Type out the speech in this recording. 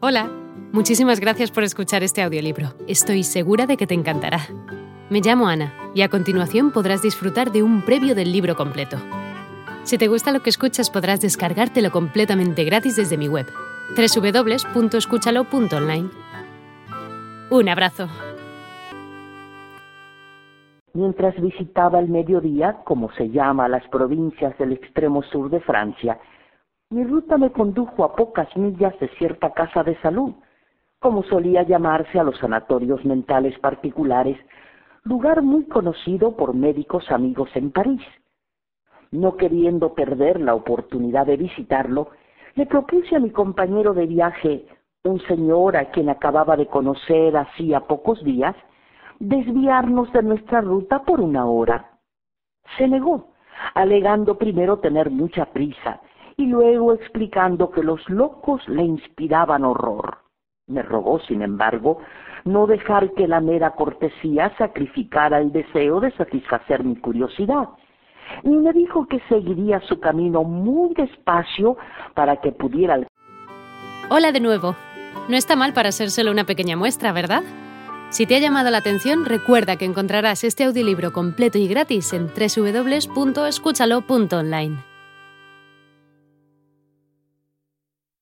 Hola, muchísimas gracias por escuchar este audiolibro. Estoy segura de que te encantará. Me llamo Ana y a continuación podrás disfrutar de un previo del libro completo. Si te gusta lo que escuchas podrás descargártelo completamente gratis desde mi web, www.escúchalo.online. Un abrazo. Mientras visitaba el mediodía, como se llama las provincias del extremo sur de Francia, mi ruta me condujo a pocas millas de cierta casa de salud, como solía llamarse a los sanatorios mentales particulares, lugar muy conocido por médicos amigos en París. No queriendo perder la oportunidad de visitarlo, le propuse a mi compañero de viaje, un señor a quien acababa de conocer hacía pocos días, desviarnos de nuestra ruta por una hora. Se negó, alegando primero tener mucha prisa y luego explicando que los locos le inspiraban horror. Me rogó, sin embargo, no dejar que la mera cortesía sacrificara el deseo de satisfacer mi curiosidad, y me dijo que seguiría su camino muy despacio para que pudiera... Hola de nuevo. No está mal para ser solo una pequeña muestra, ¿verdad? Si te ha llamado la atención, recuerda que encontrarás este audiolibro completo y gratis en www.escúchalo.online.